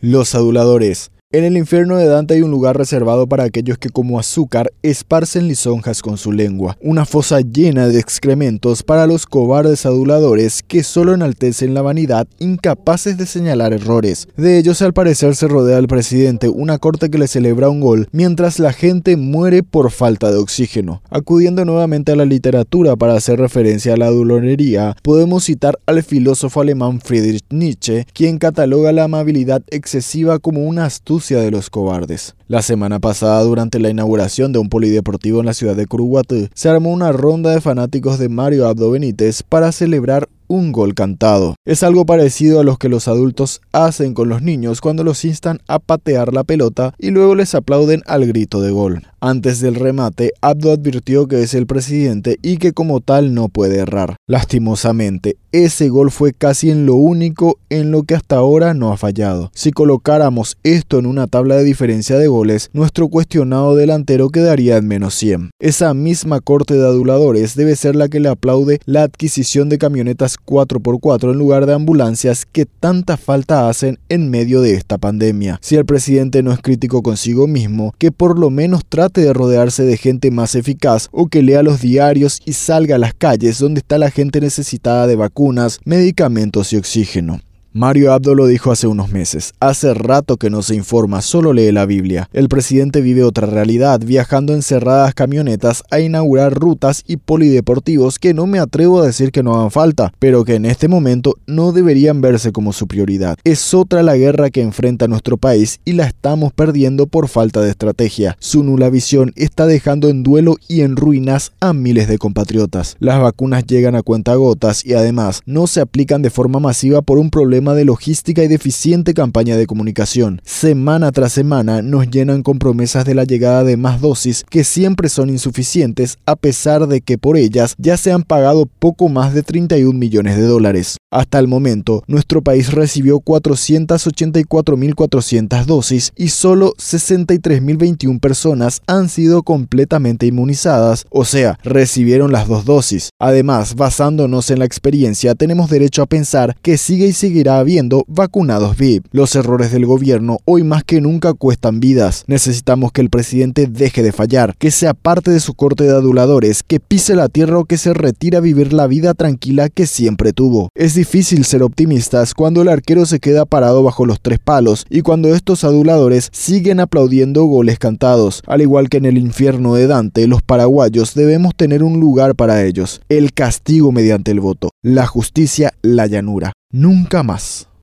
Los aduladores. En el infierno de Dante hay un lugar reservado para aquellos que como azúcar esparcen lisonjas con su lengua, una fosa llena de excrementos para los cobardes aduladores que solo enaltecen la vanidad, incapaces de señalar errores. De ellos al parecer se rodea el presidente, una corte que le celebra un gol, mientras la gente muere por falta de oxígeno. Acudiendo nuevamente a la literatura para hacer referencia a la adulonería, podemos citar al filósofo alemán Friedrich Nietzsche, quien cataloga la amabilidad excesiva como una astucia de los cobardes. La semana pasada, durante la inauguración de un polideportivo en la ciudad de Curuguatú, se armó una ronda de fanáticos de Mario Abdo Benítez para celebrar un gol cantado. Es algo parecido a los que los adultos hacen con los niños cuando los instan a patear la pelota y luego les aplauden al grito de gol. Antes del remate, Abdo advirtió que es el presidente y que como tal no puede errar. Lastimosamente, ese gol fue casi en lo único en lo que hasta ahora no ha fallado. Si colocáramos esto en una tabla de diferencia de goles, nuestro cuestionado delantero quedaría en menos 100. Esa misma corte de aduladores debe ser la que le aplaude la adquisición de camionetas 4x4 en lugar de ambulancias que tanta falta hacen en medio de esta pandemia. Si el presidente no es crítico consigo mismo, que por lo menos trate de rodearse de gente más eficaz o que lea los diarios y salga a las calles donde está la gente necesitada de vacunas, medicamentos y oxígeno. Mario Abdo lo dijo hace unos meses. Hace rato que no se informa, solo lee la Biblia. El presidente vive otra realidad, viajando en cerradas camionetas a inaugurar rutas y polideportivos que no me atrevo a decir que no hagan falta, pero que en este momento no deberían verse como su prioridad. Es otra la guerra que enfrenta nuestro país y la estamos perdiendo por falta de estrategia. Su nula visión está dejando en duelo y en ruinas a miles de compatriotas. Las vacunas llegan a cuentagotas y además no se aplican de forma masiva por un problema de logística y deficiente campaña de comunicación. Semana tras semana nos llenan con promesas de la llegada de más dosis que siempre son insuficientes a pesar de que por ellas ya se han pagado poco más de 31 millones de dólares. Hasta el momento, nuestro país recibió 484.400 dosis y solo 63.021 personas han sido completamente inmunizadas, o sea, recibieron las dos dosis. Además, basándonos en la experiencia, tenemos derecho a pensar que sigue y habiendo vacunados VIP. Los errores del gobierno hoy más que nunca cuestan vidas. Necesitamos que el presidente deje de fallar, que sea parte de su corte de aduladores, que pise la tierra o que se retire a vivir la vida tranquila que siempre tuvo. Es difícil ser optimistas cuando el arquero se queda parado bajo los tres palos y cuando estos aduladores siguen aplaudiendo goles cantados. Al igual que en el infierno de Dante, los paraguayos debemos tener un lugar para ellos, el castigo mediante el voto, la justicia, la llanura. Nunca más.